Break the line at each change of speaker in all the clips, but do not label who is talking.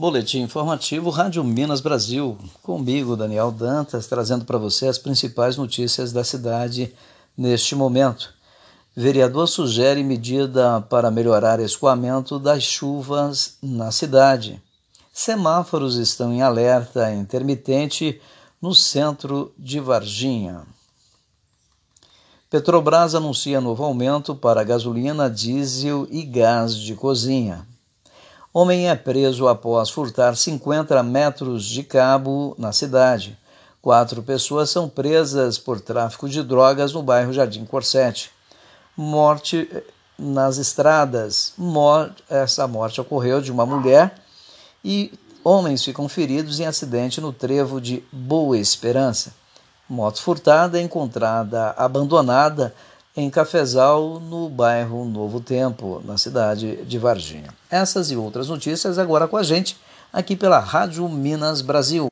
Boletim informativo Rádio Minas Brasil, comigo, Daniel Dantas, trazendo para você as principais notícias da cidade neste momento. Vereador sugere medida para melhorar escoamento das chuvas na cidade. Semáforos estão em alerta intermitente no centro de Varginha. Petrobras anuncia novo aumento para gasolina, diesel e gás de cozinha. Homem é preso após furtar 50 metros de cabo na cidade. Quatro pessoas são presas por tráfico de drogas no bairro Jardim Corsete. Morte nas estradas. Essa morte ocorreu de uma mulher e homens ficam feridos em acidente no trevo de Boa Esperança. Moto furtada encontrada abandonada em Cafezal, no bairro Novo Tempo, na cidade de Varginha. Essas e outras notícias agora com a gente, aqui pela Rádio Minas Brasil.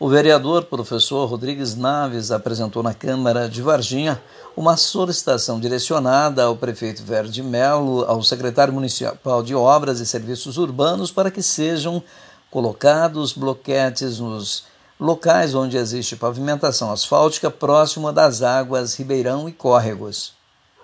O vereador professor Rodrigues Naves apresentou na Câmara de Varginha uma solicitação direcionada ao prefeito Verde Melo, ao secretário municipal de Obras e Serviços Urbanos, para que sejam colocados bloquetes nos locais onde existe pavimentação asfáltica próxima das águas ribeirão e córregos.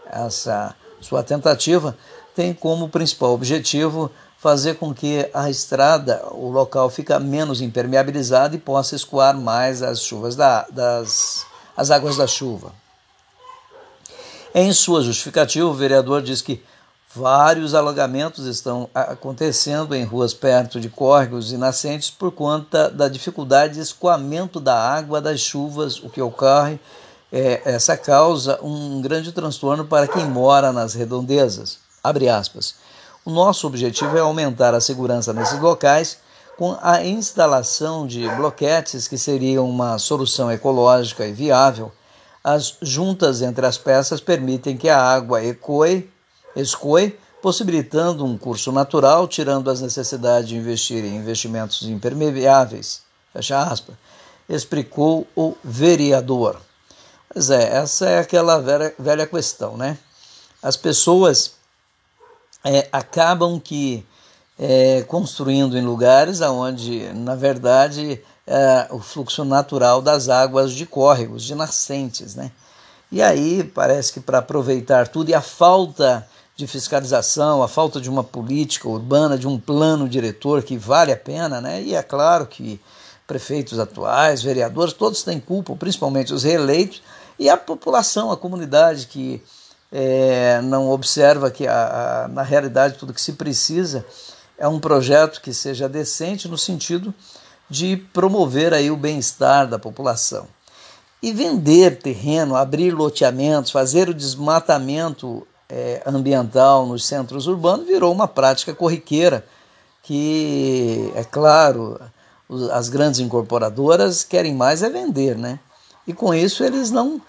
Essa sua tentativa tem como principal objetivo fazer com que a estrada, o local fica menos impermeabilizado e possa escoar mais as chuvas da, das as águas da chuva. Em sua justificativa, o vereador diz que Vários alagamentos estão acontecendo em ruas perto de córregos e nascentes por conta da dificuldade de escoamento da água das chuvas, o que ocorre. É, essa causa um grande transtorno para quem mora nas redondezas. Abre aspas. O nosso objetivo é aumentar a segurança nesses locais com a instalação de bloquetes, que seria uma solução ecológica e viável. As juntas entre as peças permitem que a água ecoe escoe, possibilitando um curso natural, tirando as necessidades de investir em investimentos impermeáveis. Fecha aspas. Explicou o vereador. Pois é, essa é aquela velha, velha questão, né? As pessoas é, acabam que é, construindo em lugares onde, na verdade, é, o fluxo natural das águas de córregos, de nascentes, né? E aí parece que para aproveitar tudo e a falta de fiscalização, a falta de uma política urbana, de um plano diretor que vale a pena, né? E é claro que prefeitos atuais, vereadores, todos têm culpa, principalmente os reeleitos, e a população, a comunidade que é, não observa que a, a, na realidade tudo que se precisa é um projeto que seja decente no sentido de promover aí o bem-estar da população. E vender terreno, abrir loteamentos, fazer o desmatamento é, ambiental nos centros urbanos virou uma prática corriqueira que, é claro, as grandes incorporadoras querem mais é vender, né? E com isso eles não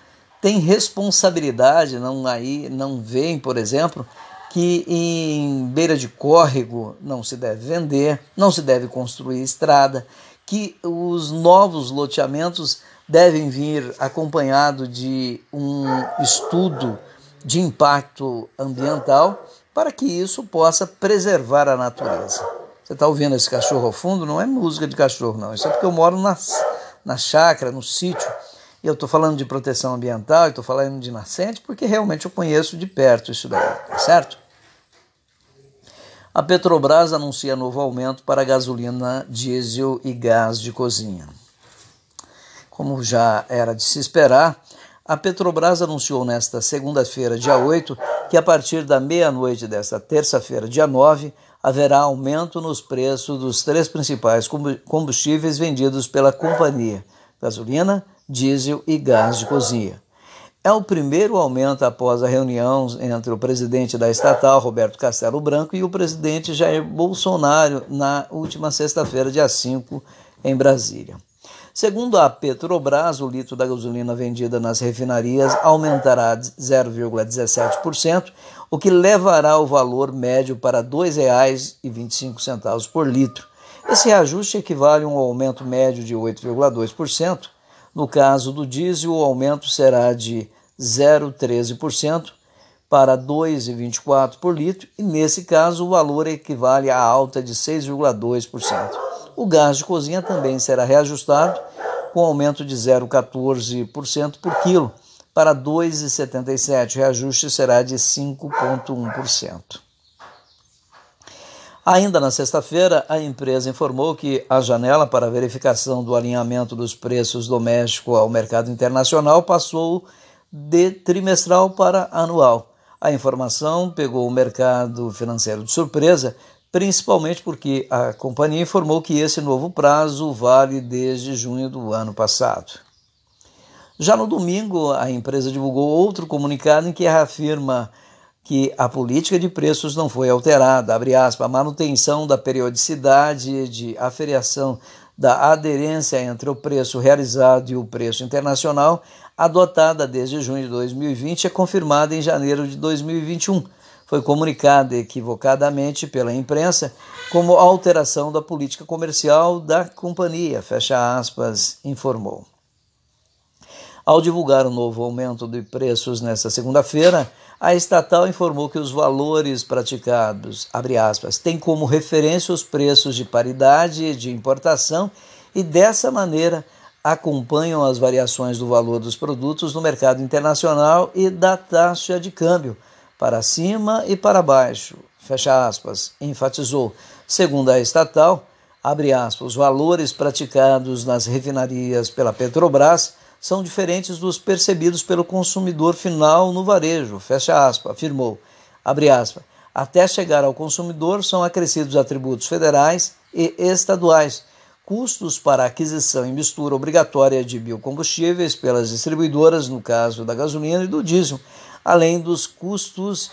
têm responsabilidade, não aí não veem, por exemplo, que em beira de córrego não se deve vender, não se deve construir estrada, que os novos loteamentos devem vir acompanhado de um estudo de impacto ambiental para que isso possa preservar a natureza. Você está ouvindo esse cachorro ao fundo? Não é música de cachorro, não. Isso é porque eu moro na, na chácara, no sítio. E eu estou falando de proteção ambiental, estou falando de nascente, porque realmente eu conheço de perto isso daí, tá certo? A Petrobras anuncia novo aumento para gasolina, diesel e gás de cozinha. Como já era de se esperar, a Petrobras anunciou nesta segunda-feira, dia 8, que a partir da meia-noite desta terça-feira, dia 9, haverá aumento nos preços dos três principais combustíveis vendidos pela companhia: gasolina, diesel e gás de cozinha. É o primeiro aumento após a reunião entre o presidente da estatal, Roberto Castelo Branco, e o presidente Jair Bolsonaro na última sexta-feira, dia 5, em Brasília. Segundo a Petrobras, o litro da gasolina vendida nas refinarias aumentará 0,17%, o que levará o valor médio para R$ 2,25 por litro. Esse reajuste equivale a um aumento médio de 8,2%. No caso do diesel, o aumento será de 0,13%, para 2,24 por litro e, nesse caso, o valor equivale a alta de 6,2%. O gás de cozinha também será reajustado com aumento de 0,14% por quilo para 2,77. O reajuste será de 5,1%. Ainda na sexta-feira, a empresa informou que a janela para verificação do alinhamento dos preços domésticos ao mercado internacional passou de trimestral para anual. A informação pegou o mercado financeiro de surpresa, principalmente porque a companhia informou que esse novo prazo vale desde junho do ano passado. Já no domingo, a empresa divulgou outro comunicado em que reafirma que a política de preços não foi alterada, abre aspas, a manutenção da periodicidade de aferiação da aderência entre o preço realizado e o preço internacional, adotada desde junho de 2020, é confirmada em janeiro de 2021. Foi comunicada equivocadamente pela imprensa como alteração da política comercial da companhia, fecha aspas, informou. Ao divulgar o novo aumento de preços nesta segunda-feira, a estatal informou que os valores praticados, abre aspas, têm como referência os preços de paridade de importação e dessa maneira acompanham as variações do valor dos produtos no mercado internacional e da taxa de câmbio, para cima e para baixo, fecha aspas, enfatizou. Segundo a estatal, abre aspas, os valores praticados nas refinarias pela Petrobras são diferentes dos percebidos pelo consumidor final no varejo, fecha aspas, afirmou. Abre aspas. Até chegar ao consumidor são acrescidos atributos federais e estaduais, custos para aquisição e mistura obrigatória de biocombustíveis pelas distribuidoras, no caso da gasolina e do diesel, além dos custos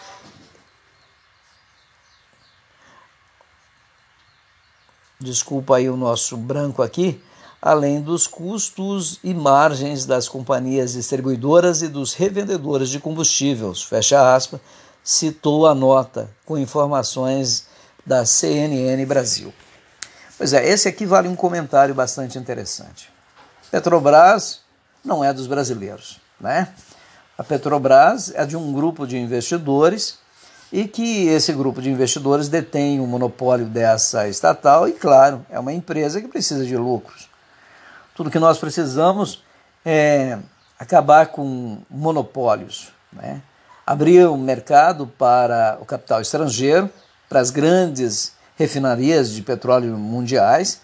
Desculpa aí o nosso branco aqui, além dos custos e margens das companhias distribuidoras e dos revendedores de combustíveis. Fecha aspas, citou a nota com informações da CNN Brasil. Pois é, esse aqui vale um comentário bastante interessante. Petrobras não é dos brasileiros, né? A Petrobras é de um grupo de investidores e que esse grupo de investidores detém o monopólio dessa estatal e, claro, é uma empresa que precisa de lucros. Tudo que nós precisamos é acabar com monopólios, né? abrir um mercado para o capital estrangeiro, para as grandes refinarias de petróleo mundiais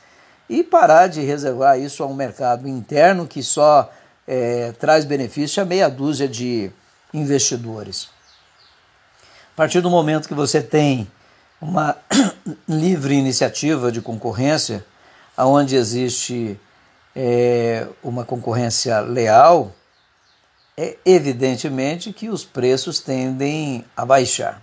e parar de reservar isso a um mercado interno que só é, traz benefício a meia dúzia de investidores. A partir do momento que você tem uma livre iniciativa de concorrência, onde existe é, uma concorrência leal, é evidentemente que os preços tendem a baixar.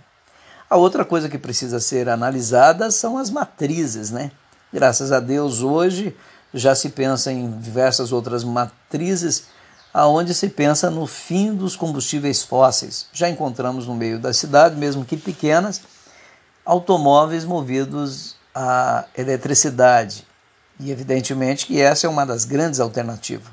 A outra coisa que precisa ser analisada são as matrizes, né? Graças a Deus hoje já se pensa em diversas outras matrizes aonde se pensa no fim dos combustíveis fósseis. Já encontramos no meio da cidade, mesmo que pequenas, automóveis movidos a eletricidade, e evidentemente que essa é uma das grandes alternativas.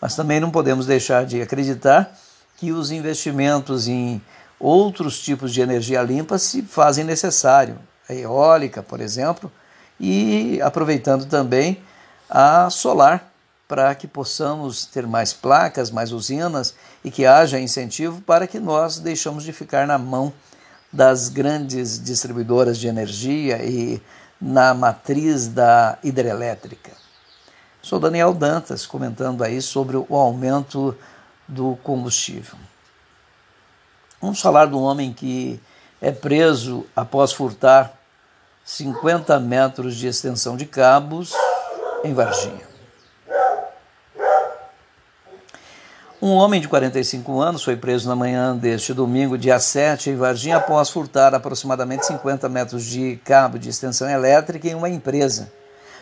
Mas também não podemos deixar de acreditar que os investimentos em outros tipos de energia limpa se fazem necessário. A eólica, por exemplo, e aproveitando também a solar, para que possamos ter mais placas, mais usinas e que haja incentivo para que nós deixamos de ficar na mão das grandes distribuidoras de energia e na matriz da hidrelétrica. Sou Daniel Dantas comentando aí sobre o aumento do combustível. Vamos falar do homem que é preso após furtar 50 metros de extensão de cabos em Varginha. Um homem de 45 anos foi preso na manhã deste domingo, dia 7, em Varginha, após furtar aproximadamente 50 metros de cabo de extensão elétrica em uma empresa.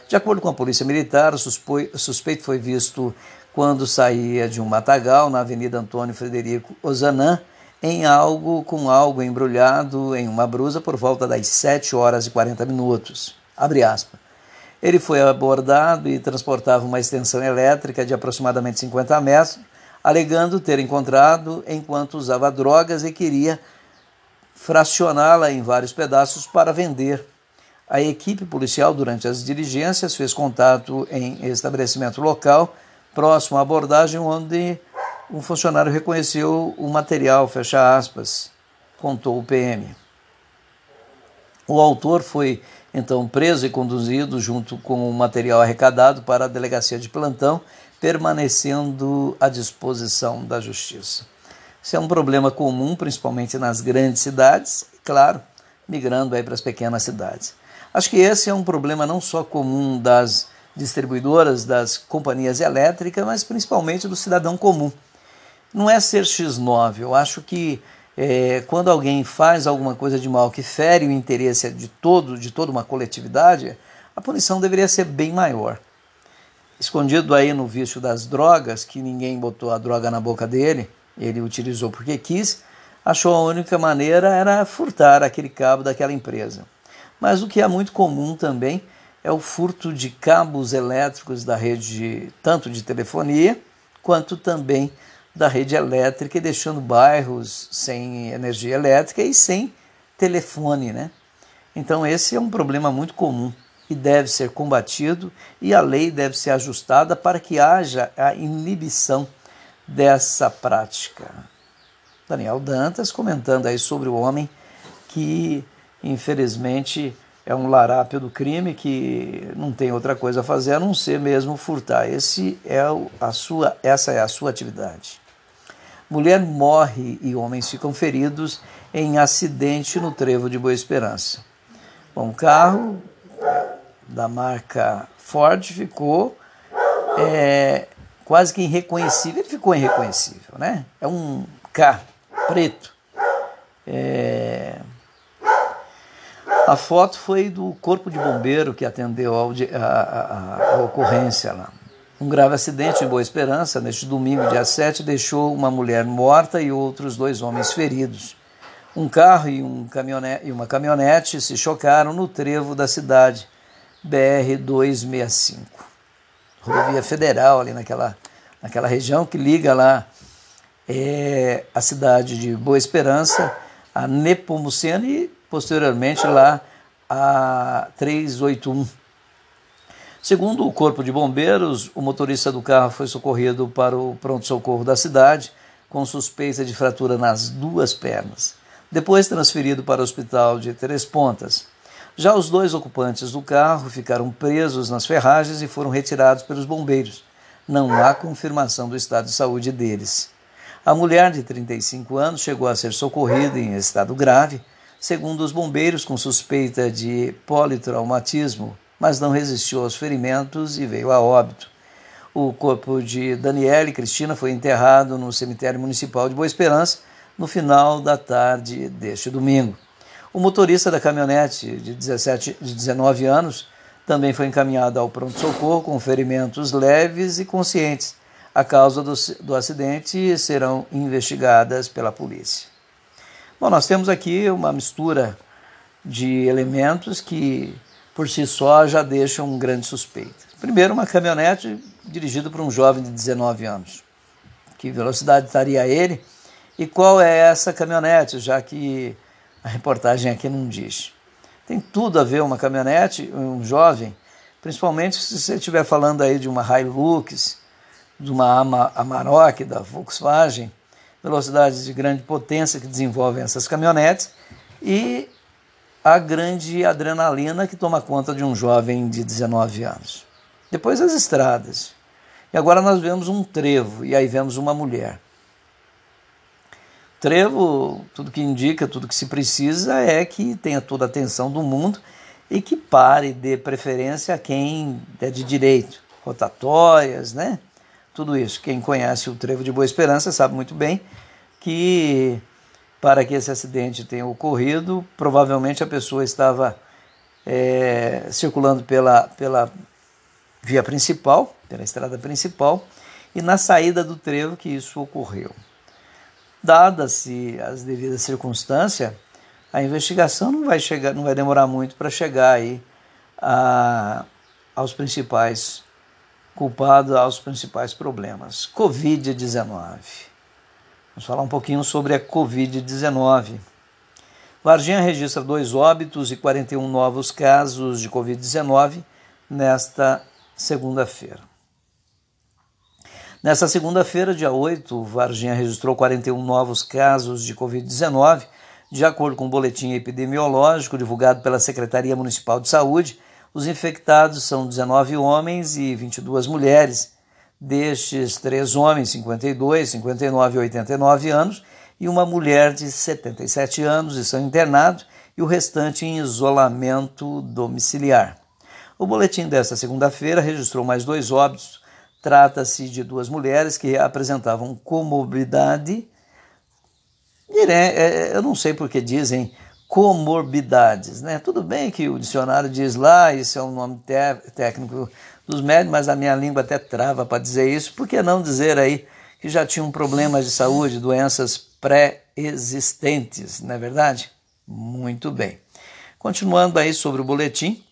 De acordo com a Polícia Militar, o suspeito foi visto quando saía de um matagal na Avenida Antônio Frederico Ozanam, em algo com algo embrulhado em uma brusa por volta das 7 horas e 40 minutos. Ele foi abordado e transportava uma extensão elétrica de aproximadamente 50 metros alegando ter encontrado enquanto usava drogas e queria fracioná-la em vários pedaços para vender. A equipe policial, durante as diligências, fez contato em estabelecimento local, próximo à abordagem, onde um funcionário reconheceu o material, fecha aspas, contou o PM. O autor foi então preso e conduzido junto com o material arrecadado para a delegacia de plantão, permanecendo à disposição da justiça. Isso é um problema comum, principalmente nas grandes cidades, e, claro, migrando aí para as pequenas cidades. Acho que esse é um problema não só comum das distribuidoras, das companhias elétricas, mas principalmente do cidadão comum. Não é ser X9, eu acho que é, quando alguém faz alguma coisa de mal que fere o interesse de todo de toda uma coletividade, a punição deveria ser bem maior. Escondido aí no vício das drogas, que ninguém botou a droga na boca dele, ele utilizou porque quis, achou a única maneira era furtar aquele cabo daquela empresa. Mas o que é muito comum também é o furto de cabos elétricos da rede, tanto de telefonia quanto também da rede elétrica deixando bairros sem energia elétrica e sem telefone, né? Então esse é um problema muito comum e deve ser combatido e a lei deve ser ajustada para que haja a inibição dessa prática. Daniel Dantas comentando aí sobre o homem que infelizmente é um larápio do crime que não tem outra coisa a fazer a não ser mesmo furtar. Esse é a sua, essa é a sua atividade. Mulher morre e homens ficam feridos em acidente no trevo de Boa Esperança. Bom, o carro da marca Ford ficou é, quase que irreconhecível. Ele ficou irreconhecível, né? É um carro preto. É, a foto foi do corpo de bombeiro que atendeu a, a, a ocorrência lá. Um grave acidente em Boa Esperança, neste domingo, dia 7, deixou uma mulher morta e outros dois homens feridos. Um carro e, um caminhonete, e uma caminhonete se chocaram no trevo da cidade, BR-265. Rodovia Federal, ali naquela, naquela região que liga lá é, a cidade de Boa Esperança, a Nepomuceno e posteriormente lá a 381. Segundo o Corpo de Bombeiros, o motorista do carro foi socorrido para o pronto-socorro da cidade com suspeita de fratura nas duas pernas, depois transferido para o hospital de Três Pontas. Já os dois ocupantes do carro ficaram presos nas ferragens e foram retirados pelos bombeiros. Não há confirmação do estado de saúde deles. A mulher de 35 anos chegou a ser socorrida em estado grave, segundo os bombeiros, com suspeita de politraumatismo, mas não resistiu aos ferimentos e veio a óbito. O corpo de Daniela e Cristina foi enterrado no cemitério municipal de Boa Esperança no final da tarde deste domingo. O motorista da caminhonete de, 17, de 19 anos também foi encaminhado ao pronto-socorro com ferimentos leves e conscientes. A causa do, do acidente serão investigadas pela polícia. Bom, nós temos aqui uma mistura de elementos que por si só já deixam um grande suspeito. Primeiro, uma caminhonete dirigida por um jovem de 19 anos. Que velocidade estaria ele? E qual é essa caminhonete, já que a reportagem aqui não diz. Tem tudo a ver uma caminhonete, um jovem, principalmente se você estiver falando aí de uma Hilux, de uma Amarok da Volkswagen, velocidades de grande potência que desenvolvem essas caminhonetes e a grande adrenalina que toma conta de um jovem de 19 anos. Depois as estradas. E agora nós vemos um trevo e aí vemos uma mulher. Trevo, tudo que indica, tudo que se precisa é que tenha toda a atenção do mundo e que pare, dê preferência a quem é de direito, rotatórias, né? tudo isso. Quem conhece o Trevo de Boa Esperança sabe muito bem que para que esse acidente tenha ocorrido, provavelmente a pessoa estava é, circulando pela, pela via principal, pela estrada principal, e na saída do trevo que isso ocorreu. Dadas-se as devidas circunstâncias, a investigação não vai chegar, não vai demorar muito para chegar aí a, aos principais culpado aos principais problemas. Covid-19. Vamos falar um pouquinho sobre a Covid-19. Varginha registra dois óbitos e 41 novos casos de Covid-19 nesta segunda-feira. Nesta segunda-feira, dia 8, Varginha registrou 41 novos casos de Covid-19, de acordo com o boletim epidemiológico divulgado pela Secretaria Municipal de Saúde. Os infectados são 19 homens e 22 mulheres. Destes, três homens, 52, 59 e 89 anos, e uma mulher de 77 anos estão internados e o restante em isolamento domiciliar. O boletim desta segunda-feira registrou mais dois óbitos Trata-se de duas mulheres que apresentavam comorbidade. É, é, eu não sei porque dizem comorbidades, né? Tudo bem que o dicionário diz lá, isso é um nome técnico dos médicos, mas a minha língua até trava para dizer isso. Por que não dizer aí que já tinham problemas de saúde, doenças pré-existentes, não é verdade? Muito bem. Continuando aí sobre o boletim,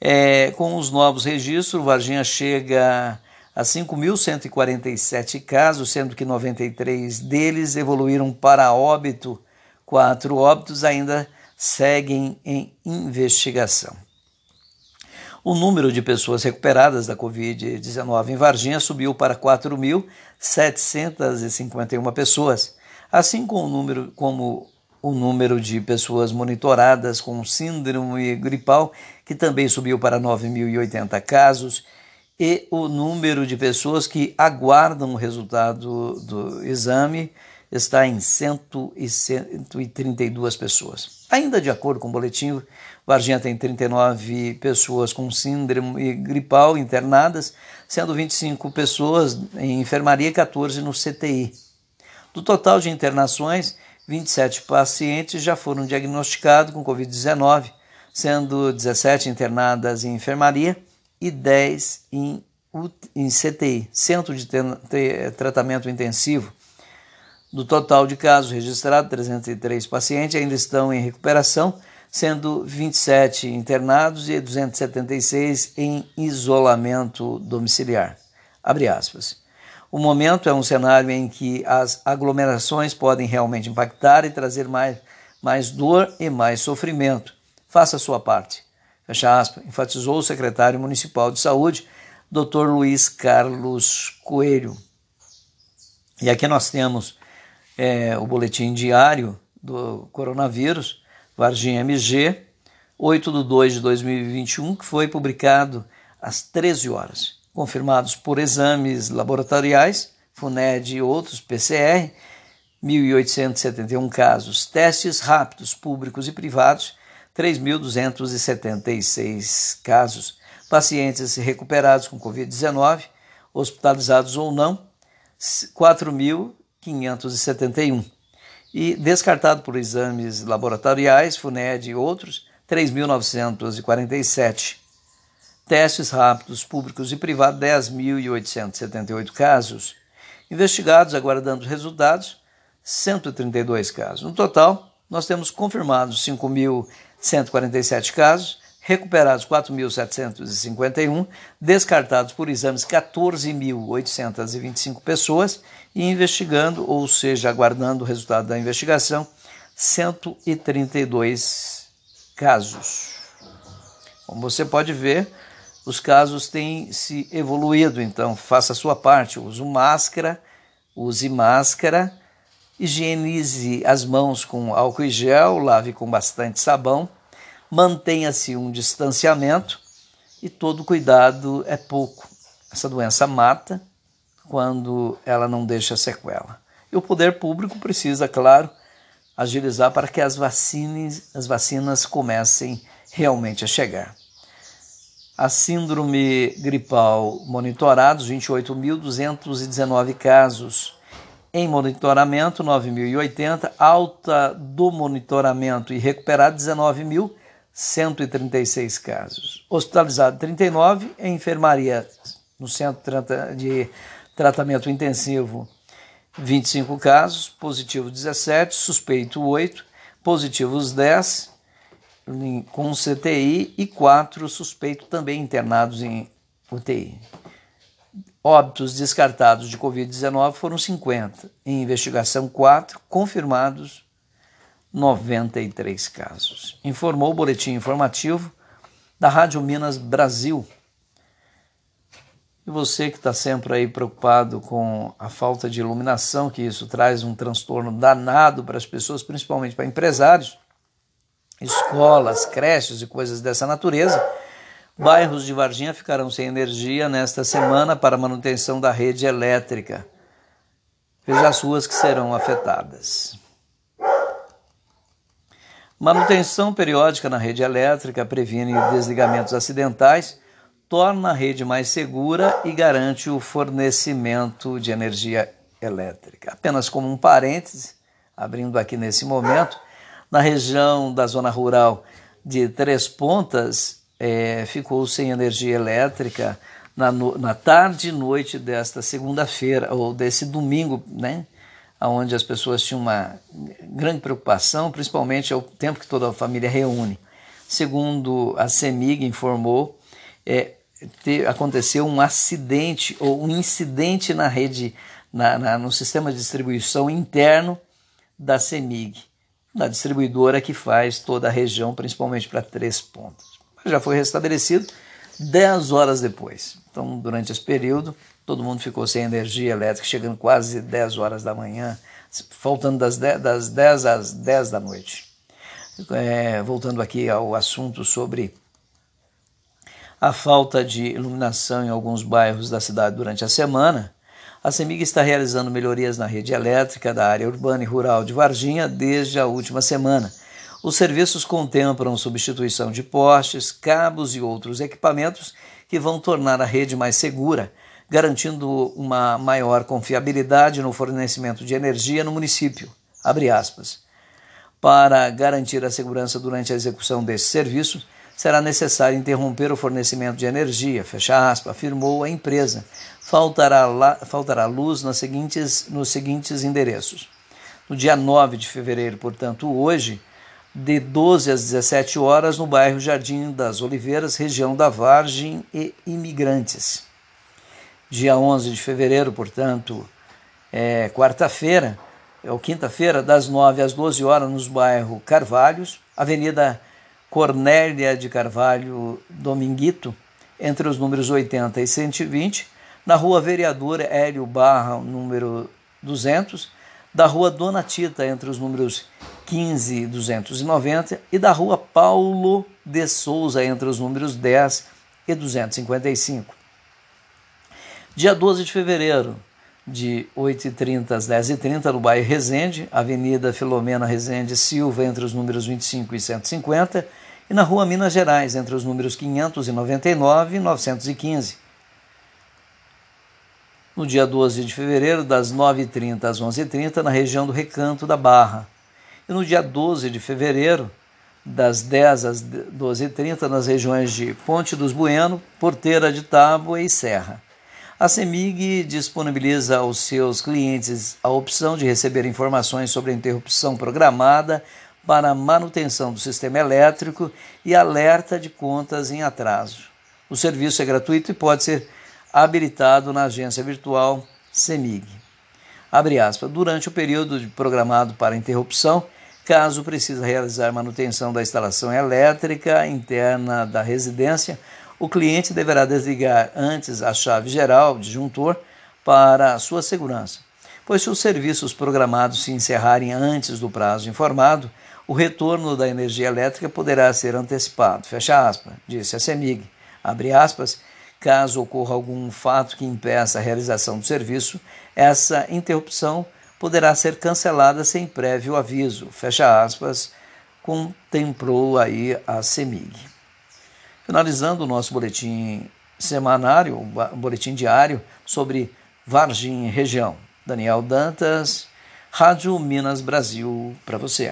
é, com os novos registros, Varginha chega a 5.147 casos, sendo que 93 deles evoluíram para óbito. Quatro óbitos ainda seguem em investigação. O número de pessoas recuperadas da Covid-19 em Varginha subiu para 4.751 pessoas, assim como o número, como o número de pessoas monitoradas com síndrome gripal, que também subiu para 9.080 casos, e o número de pessoas que aguardam o resultado do exame está em 132 pessoas. Ainda de acordo com o boletim, Varginha tem 39 pessoas com síndrome gripal internadas, sendo 25 pessoas em enfermaria e 14 no CTI. Do total de internações, 27 pacientes já foram diagnosticados com Covid-19, sendo 17 internadas em enfermaria e 10 em, em CTI, Centro de Tratamento Intensivo. Do total de casos registrados, 303 pacientes ainda estão em recuperação, sendo 27 internados e 276 em isolamento domiciliar. Abre aspas. O momento é um cenário em que as aglomerações podem realmente impactar e trazer mais, mais dor e mais sofrimento. Faça a sua parte. Fecha aspas, enfatizou o secretário municipal de saúde, Dr. Luiz Carlos Coelho. E aqui nós temos é, o boletim diário do coronavírus, Varginha MG, 8 de 2 de 2021, que foi publicado às 13 horas. Confirmados por exames laboratoriais, FUNED e outros, PCR, 1.871 casos. Testes rápidos, públicos e privados, 3.276 casos. Pacientes recuperados com Covid-19, hospitalizados ou não, 4.571. E descartado por exames laboratoriais, FUNED e outros, 3.947. Testes rápidos, públicos e privados, 10.878 casos. Investigados, aguardando resultados, 132 casos. No total, nós temos confirmados 5.000 147 casos, recuperados 4.751, descartados por exames 14.825 pessoas e investigando, ou seja, aguardando o resultado da investigação, 132 casos. Como você pode ver, os casos têm se evoluído, então faça a sua parte, use máscara, use máscara higienize as mãos com álcool e gel, lave com bastante sabão, mantenha-se um distanciamento e todo cuidado é pouco. Essa doença mata quando ela não deixa sequela. E o poder público precisa, claro, agilizar para que as vacinas, as vacinas comecem realmente a chegar. A síndrome gripal monitorados, 28.219 casos em monitoramento, 9.080. Alta do monitoramento e recuperado, 19.136 casos. Hospitalizado, 39. Em enfermaria, no centro de tratamento intensivo, 25 casos. Positivo, 17. Suspeito, 8. Positivos, 10. Com CTI e 4 suspeitos também internados em UTI. Óbitos descartados de Covid-19 foram 50, em investigação 4, confirmados 93 casos. Informou o boletim informativo da Rádio Minas Brasil. E você que está sempre aí preocupado com a falta de iluminação, que isso traz um transtorno danado para as pessoas, principalmente para empresários, escolas, creches e coisas dessa natureza, bairros de Varginha ficarão sem energia nesta semana para manutenção da rede elétrica. Veja as ruas que serão afetadas. Manutenção periódica na rede elétrica previne desligamentos acidentais, torna a rede mais segura e garante o fornecimento de energia elétrica. Apenas como um parêntese, abrindo aqui nesse momento, na região da zona rural de Três Pontas, é, ficou sem energia elétrica na, na tarde e noite desta segunda-feira, ou desse domingo, né? onde as pessoas tinham uma grande preocupação, principalmente ao tempo que toda a família reúne. Segundo a CEMIG informou, é, te, aconteceu um acidente ou um incidente na rede, na, na, no sistema de distribuição interno da CEMIG, da distribuidora que faz toda a região, principalmente para três pontos. Já foi restabelecido 10 horas depois. Então, durante esse período, todo mundo ficou sem energia elétrica, chegando quase 10 horas da manhã, faltando das 10, das 10 às 10 da noite. É, voltando aqui ao assunto sobre a falta de iluminação em alguns bairros da cidade durante a semana, a CEMIG está realizando melhorias na rede elétrica da área urbana e rural de Varginha desde a última semana. Os serviços contemplam substituição de postes, cabos e outros equipamentos que vão tornar a rede mais segura, garantindo uma maior confiabilidade no fornecimento de energia no município. Para garantir a segurança durante a execução desse serviço, será necessário interromper o fornecimento de energia, fecha afirmou a empresa. Faltará, la, faltará luz nos seguintes, nos seguintes endereços. No dia 9 de fevereiro, portanto, hoje, de 12 às 17 horas, no bairro Jardim das Oliveiras, região da Vargem e Imigrantes. Dia 11 de fevereiro, portanto, é, quarta-feira, ou quinta-feira, das 9 às 12 horas, nos bairros Carvalhos, Avenida Cornélia de Carvalho Dominguito, entre os números 80 e 120, na Rua Vereador Hélio Barra, número 200, da Rua Dona Tita, entre os números 15 e 290, e da Rua Paulo de Souza, entre os números 10 e 255. Dia 12 de fevereiro, de 8h30 às 10h30, no bairro Resende, Avenida Filomena Resende Silva, entre os números 25 e 150, e na Rua Minas Gerais, entre os números 599 e 915. No dia 12 de fevereiro, das 9h30 às 11h30, na região do Recanto da Barra. E no dia 12 de fevereiro, das 10 às 12h30, nas regiões de Ponte dos Bueno, Porteira de Tábua e Serra. A CEMIG disponibiliza aos seus clientes a opção de receber informações sobre a interrupção programada para manutenção do sistema elétrico e alerta de contas em atraso. O serviço é gratuito e pode ser habilitado na agência virtual CEMIG. Aspas, durante o período programado para interrupção, caso precise realizar manutenção da instalação elétrica interna da residência, o cliente deverá desligar antes a chave geral, disjuntor, para sua segurança. Pois se os serviços programados se encerrarem antes do prazo informado, o retorno da energia elétrica poderá ser antecipado. Fecha aspas, disse a CEMIG. Abre aspas, caso ocorra algum fato que impeça a realização do serviço, essa interrupção poderá ser cancelada sem prévio aviso. Fecha aspas, contemplou aí a CEMIG. Finalizando o nosso boletim semanário, um boletim diário sobre Varginha região. Daniel Dantas, Rádio Minas Brasil, para você.